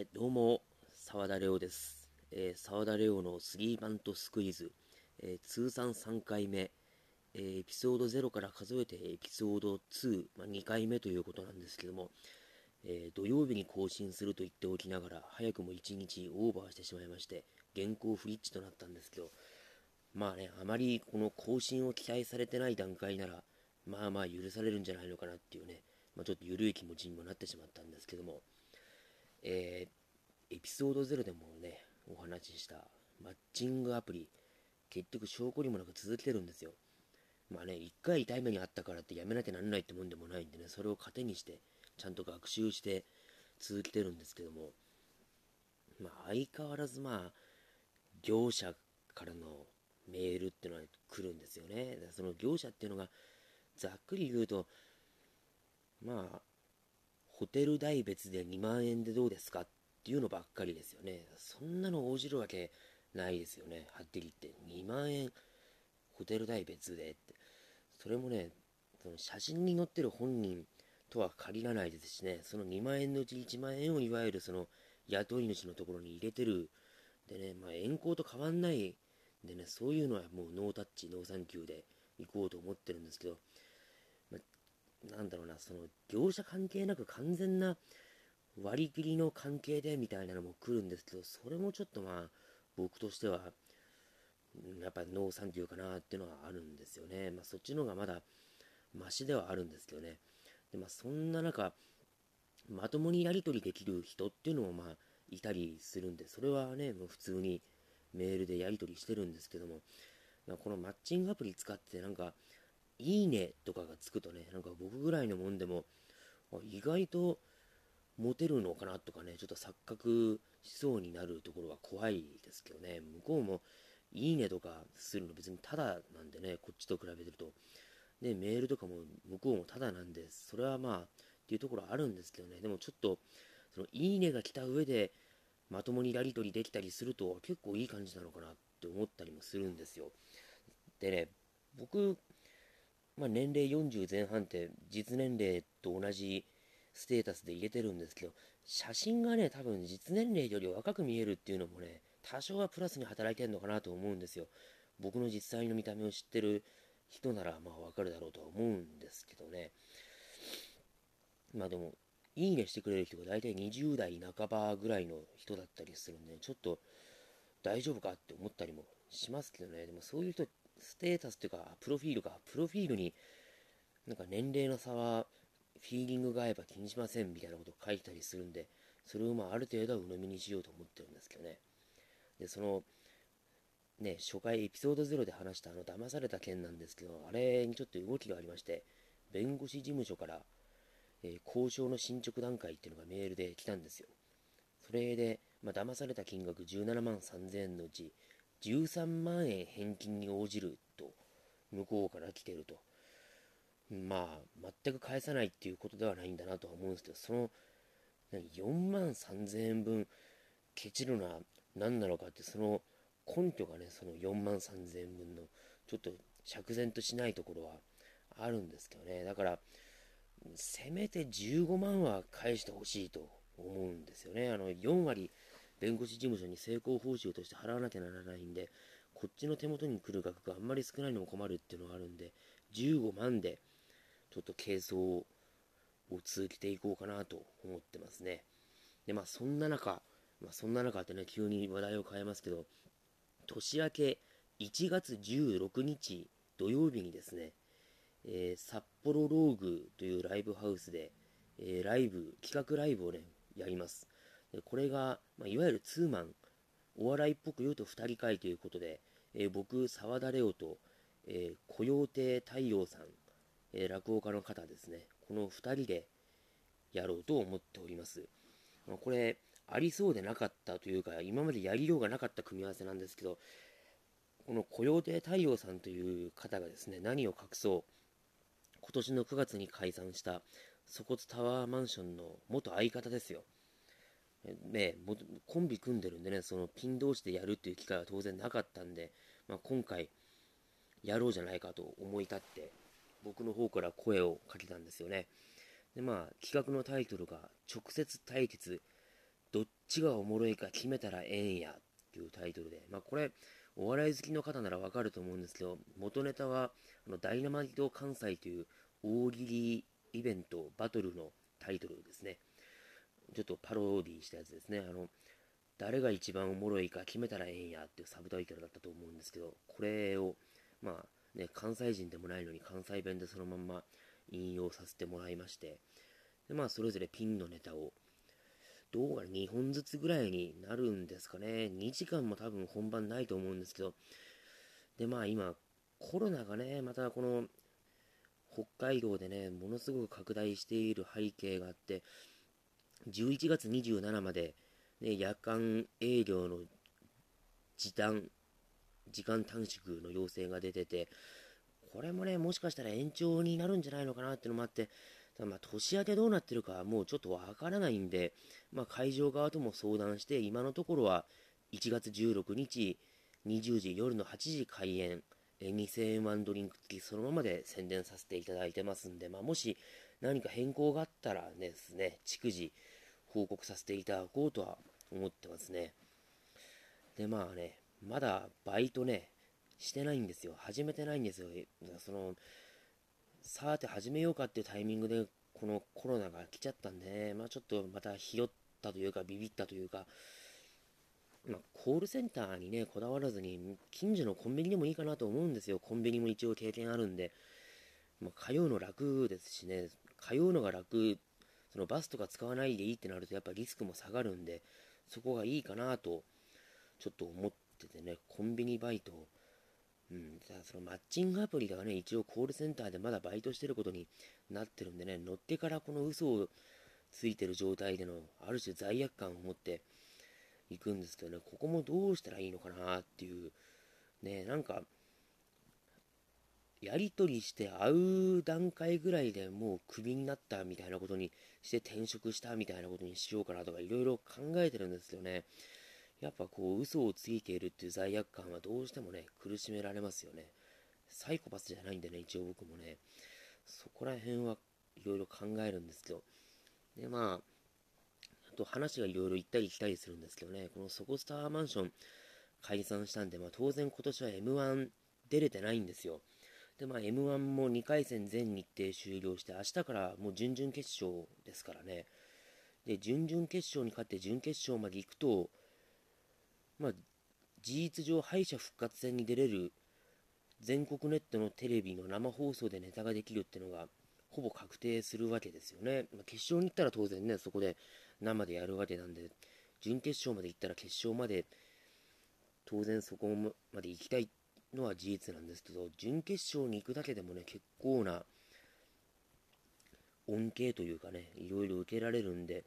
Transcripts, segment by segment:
えどうも、沢田レオです。えー沢田レオのスリーバントスクイズ、えー通算3回目、えーエピソード0から数えてエピソード2、まあ、2回目ということなんですけども、え土曜日に更新すると言っておきながら、早くも1日オーバーしてしまいまして、原稿不一致となったんですけど、まあね、あまりこの更新を期待されてない段階なら、まあまあ許されるんじゃないのかなっていうね、まあ、ちょっと緩い気持ちにもなってしまったんですけども、えーエピソード0でもね、お話ししたマッチングアプリ、結局証拠にもなく続けてるんですよ。まあね、一回痛い目にあったからってやめなきゃなんないってもんでもないんでね、それを糧にして、ちゃんと学習して続けてるんですけども、まあ相変わらずまあ、業者からのメールっていうのは来るんですよね。その業者っていうのが、ざっくり言うと、まあ、ホテル代別で2万円でどうですかっていうのばっかりですよね。そんなの応じるわけないですよね。はっきり言って。2万円、ホテル代別でって。それもね、その写真に載ってる本人とは限らないですしね、その2万円のうち1万円をいわゆるその雇い主のところに入れてる。でね、まあ遠行と変わんないでね、そういうのはもうノータッチ、ノーサンキューで行こうと思ってるんですけど、なんだろうな、その業者関係なく完全な割り切りの関係でみたいなのも来るんですけど、それもちょっとまあ、僕としては、やっぱりノーサンキューかなっていうのはあるんですよね。まあそっちの方がまだマシではあるんですけどね。で、まあそんな中、まともにやり取りできる人っていうのもまあいたりするんで、それはね、もう普通にメールでやり取りしてるんですけども、まあこのマッチングアプリ使ってなんか、いいねとかがつくとね、なんか僕ぐらいのもんでも、意外とモテるのかなとかね、ちょっと錯覚しそうになるところは怖いですけどね、向こうもいいねとかするの別にタダなんでね、こっちと比べてると。で、メールとかも向こうもタダなんで、それはまあ、っていうところあるんですけどね、でもちょっと、そのいいねが来た上で、まともにやり取りできたりすると結構いい感じなのかなって思ったりもするんですよ。でね、僕、まあ、年齢40前半って実年齢と同じステータスで入れてるんですけど、写真がね、多分実年齢より若く見えるっていうのもね、多少はプラスに働いてるのかなと思うんですよ。僕の実際の見た目を知ってる人ならまあわかるだろうとは思うんですけどね。まあでも、いいねしてくれる人が大体20代半ばぐらいの人だったりするんで、ちょっと大丈夫かって思ったりもしますけどね。でもそういう人、ステータスっていうか、プロフィールか、プロフィールになんか年齢の差はフィーリングが合えば気にしませんみたいなことを書いたりするんで、それをまあある程度は鵜呑みにしようと思ってるんですけどね。で、その、ね、初回エピソード0で話したあの騙された件なんですけど、あれにちょっと動きがありまして、弁護士事務所から、えー交渉の進捗段階っていうのがメールで来たんですよ。それで、まあ、騙された金額17万3000円のうち、13万円返金に応じると、向こうから来てると。まあ、全く返さないっていうことではないんだなとは思うんですけど、その、4万3000円分ケチるのは何なのかって、その根拠がね、その4万3000円分の、ちょっと釈然としないところはあるんですけどね。だから、せめて15万は返してほしいと思うんですよね。あの、4割弁護士事務所に成功報酬として払わなきゃならないんで、こっちの手元に来る額があんまり少ないのも困るっていうのがあるんで、15万でちょっと軽装を続けていこうかなと思ってますね。で、まあそんな中、まあそんな中ってね、急に話題を変えますけど、年明け1月16日土曜日にですね、えー札幌ローグというライブハウスで、えーライブ、企画ライブをね、やります。でこれが、まあ、いわゆるツーマン、お笑いっぽく言うと2人会ということで、えー僕、沢田レオと、えー、コヨーテ太陽さん、えー落語家の方ですね、この2人でやろうと思っております。まあこれ、ありそうでなかったというか、今までやりようがなかった組み合わせなんですけど、このコヨーテ太陽さんという方がですね、何を隠そう、今年の9月に解散した、ソコツタワーマンションの元相方ですよ。ね、コンビ組んでるんでね、そのピン同士でやるっていう機会は当然なかったんで、まあ、今回、やろうじゃないかと思い立って、僕の方から声をかけたんですよね。で、まあ、企画のタイトルが、直接対決、どっちがおもろいか決めたらええんやっていうタイトルで、まあ、これ、お笑い好きの方ならわかると思うんですけど、元ネタは、あのダイナマイト関西という大喜利イベント、バトルのタイトルですね。ちょっとパロディしたやつですね。あの、誰が一番おもろいか決めたらええんやっていうサブタイトルだったと思うんですけど、これを、まあね、関西人でもないのに関西弁でそのまんま引用させてもらいまして、でまあ、それぞれピンのネタを、どうかな、2本ずつぐらいになるんですかね。2時間も多分本番ないと思うんですけど、で、まあ今、コロナがね、またこの、北海道でね、ものすごく拡大している背景があって、11月27まで、ね、夜間営業の時短、時間短縮の要請が出てて、これもね、もしかしたら延長になるんじゃないのかなっていうのもあって、まあ、年明けどうなってるかもうちょっとわからないんで、まあ、会場側とも相談して、今のところは1月16日20時、夜の8時開演、2000円ワンドリンク付きそのままで宣伝させていただいてますんで、まあ、もし何か変更があったらですね、逐次報告させていただこうとは思ってますね。で、まあね、まだバイトね、してないんですよ。始めてないんですよ。その、さて始めようかっていうタイミングで、このコロナが来ちゃったんでね、まあちょっとまたひよったというか、ビビったというか、まあ、コールセンターにね、こだわらずに、近所のコンビニでもいいかなと思うんですよ。コンビニも一応経験あるんで。まあ、通うの楽ですしね、通うのが楽、そのバスとか使わないでいいってなると、やっぱリスクも下がるんで、そこがいいかなと、ちょっと思っててね、コンビニバイト、うん、じゃあそのマッチングアプリがね、一応コールセンターでまだバイトしてることになってるんでね、乗ってからこの嘘をついてる状態での、ある種罪悪感を持っていくんですけどね、ここもどうしたらいいのかなっていう、ね、なんか、やり取りして会う段階ぐらいでもうクビになったみたいなことにして転職したみたいなことにしようかなとかいろいろ考えてるんですよね。やっぱこう嘘をついているっていう罪悪感はどうしてもね苦しめられますよね。サイコパスじゃないんでね一応僕もね。そこら辺はいろいろ考えるんですけどでまああと話がいろいろ行ったり来たりするんですけどね。このソコスターマンション解散したんで、まあ、当然今年は M1 出れてないんですよ。でまあ M1 も2回戦全日程終了して明日からもう準々決勝ですからねで準々決勝に勝って準決勝まで行くとまあ、事実上敗者復活戦に出れる全国ネットのテレビの生放送でネタができるっていうのがほぼ確定するわけですよね。まあ、決勝に行ったら当然ね、そこで生でやるわけなんで、準決勝まで行ったら決勝まで当然そこまで行きたいのは事実なんですけど、準決勝に行くだけでもね、結構な恩恵というかね、いろいろ受けられるんで、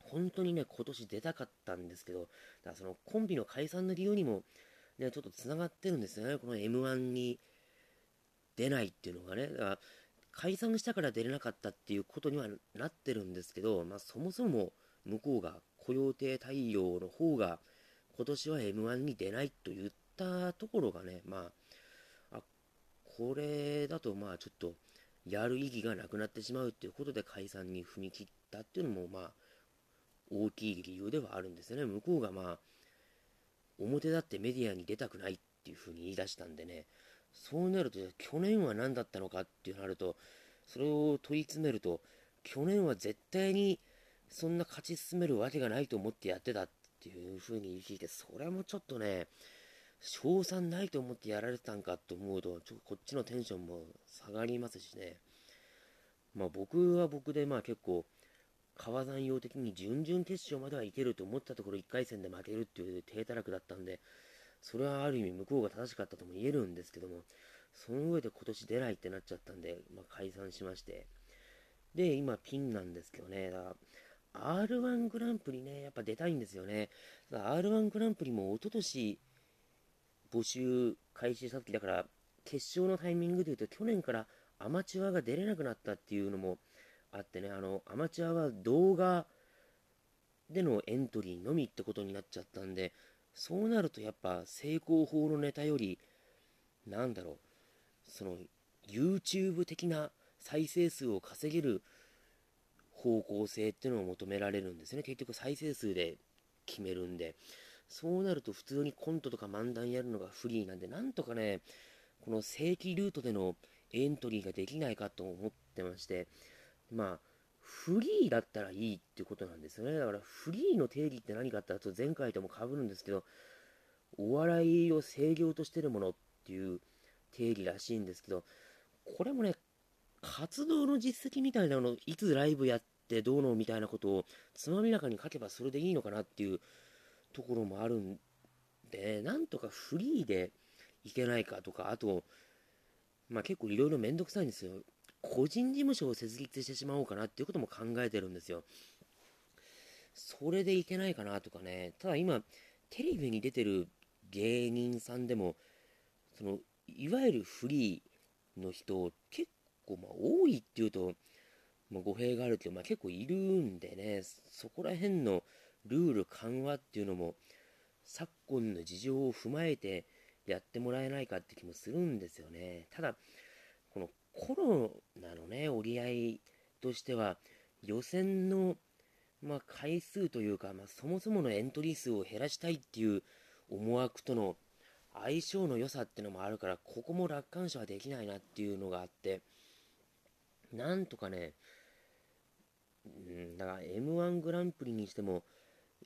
本当にね、今年出たかったんですけど、だからそのコンビの解散の理由にも、ね、ちょっとつながってるんですよね、この M1 に出ないっていうのがね。だから解散したから出れなかったっていうことにはなってるんですけど、まあ、そもそも向こうが雇用手対応の方が今年は M1 に出ないと言ったところがね、まあ、あこれだとまあちょっとやる意義がなくなってしまうっていうことで解散に踏み切ったっていうのもまあ大きい理由ではあるんですよね。向こうがまあ、表立ってメディアに出たくないっていうふうに言い出したんでね、そうなると、去年は何だったのかっていうなると、それを問い詰めると、去年は絶対にそんな勝ち進めるわけがないと思ってやってたっていうふうに聞いて、それもちょっとね、賞賛ないと思ってやられてたんかと思うと、ちょっとこっちのテンションも下がりますしね。まあ僕は僕でまあ結構、川山用的に準々決勝まではいけると思ったところ1回戦で負けるっていう低たらくだったんで、それはある意味向こうが正しかったとも言えるんですけども、その上で今年出ないってなっちゃったんで、まあ、解散しまして。で、今ピンなんですけどね、だから R1 グランプリね、やっぱ出たいんですよね。R1 グランプリも一昨年募集開始した時だから、決勝のタイミングで言うと去年からアマチュアが出れなくなったっていうのもあってね、あの、アマチュアは動画でのエントリーのみってことになっちゃったんで、そうなるとやっぱ成功法のネタより、なんだろう、その YouTube 的な再生数を稼げる方向性っていうのを求められるんですね。結局再生数で決めるんで。そうなると普通にコントとか漫談やるのがフリーなんで、なんとかね、この正規ルートでのエントリーができないかと思ってまして、まあ、フリーだったらいいっていうことなんですよね。だからフリーの定義って何かってと前回とも被るんですけど、お笑いを制御としてるものっていう定義らしいんですけど、これもね、活動の実績みたいなの、いつライブやってどうのみたいなことをつまみなかに書けばそれでいいのかなっていうところもあるんで、なんとかフリーでいけないかとか、あと、まあ結構いろいろめんどくさいんですよ。個人事務所を設立してしまおうかなっていうことも考えてるんですよ。それでいけないかなとかね。ただ今、テレビに出てる芸人さんでも、その、いわゆるフリーの人、結構まあ多いっていうと、まあ、語弊があるけど、まあ、結構いるんでね、そこら辺のルール緩和っていうのも、昨今の事情を踏まえてやってもらえないかって気もするんですよね。ただ、このコロナのね、折り合いとしては、予選の、まあ、回数というか、まあ、そもそものエントリー数を減らしたいっていう思惑との相性の良さっていうのもあるから、ここも楽観視はできないなっていうのがあって、なんとかね、うん、だから M1 グランプリにしても、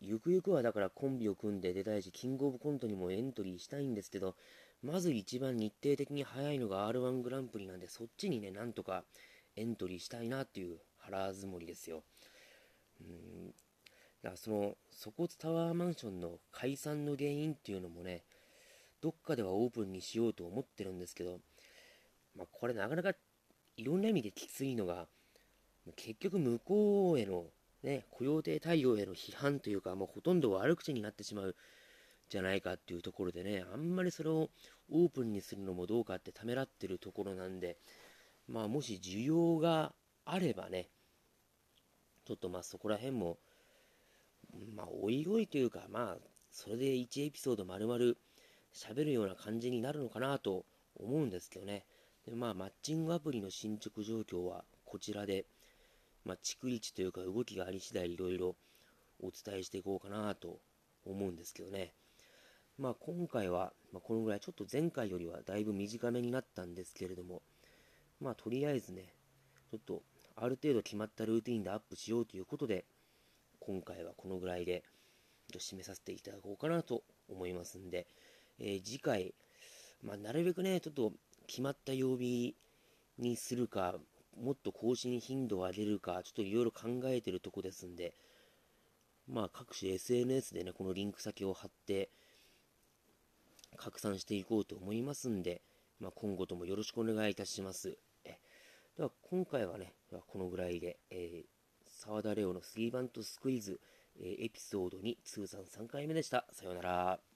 ゆくゆくはだからコンビを組んで出たいし、キングオブコントにもエントリーしたいんですけど、まず一番日程的に早いのが R1 グランプリなんで、そっちにね、なんとかエントリーしたいなっていう腹積もりですよ。うんだからその、ソコツタワーマンションの解散の原因っていうのもね、どっかではオープンにしようと思ってるんですけど、まあ、これなかなかいろんな意味できついのが、結局向こうへのね、雇用定対応への批判というか、もうほとんど悪口になってしまうじゃないかっていうところでね、あんまりそれをオープンにするのもどうかってためらってるところなんで、まあもし需要があればね、ちょっとまあそこら辺も、まあおいおいというか、まあそれで1エピソード丸々喋るような感じになるのかなと思うんですけどね。でまあマッチングアプリの進捗状況はこちらで、まあ、逐一というか動きがあり次第いろいろお伝えしていこうかなと思うんですけどね。まあ今回は、まあ、このぐらい、ちょっと前回よりはだいぶ短めになったんですけれども、まあとりあえずね、ちょっとある程度決まったルーティンでアップしようということで、今回はこのぐらいで締めさせていただこうかなと思いますんで、えー、次回、まあ、なるべくね、ちょっと決まった曜日にするか、もっと更新頻度を上げるか、ちょっといろいろ考えてるとこですんで、まあ各種 SNS でね、このリンク先を貼って、拡散していこうと思いますんで、まあ、今後ともよろしくお願いいたします。えでは今回はね、このぐらいで、えー、沢田レオのスリーバントスクイズ、えー、エピソード2通算3回目でした。さようなら。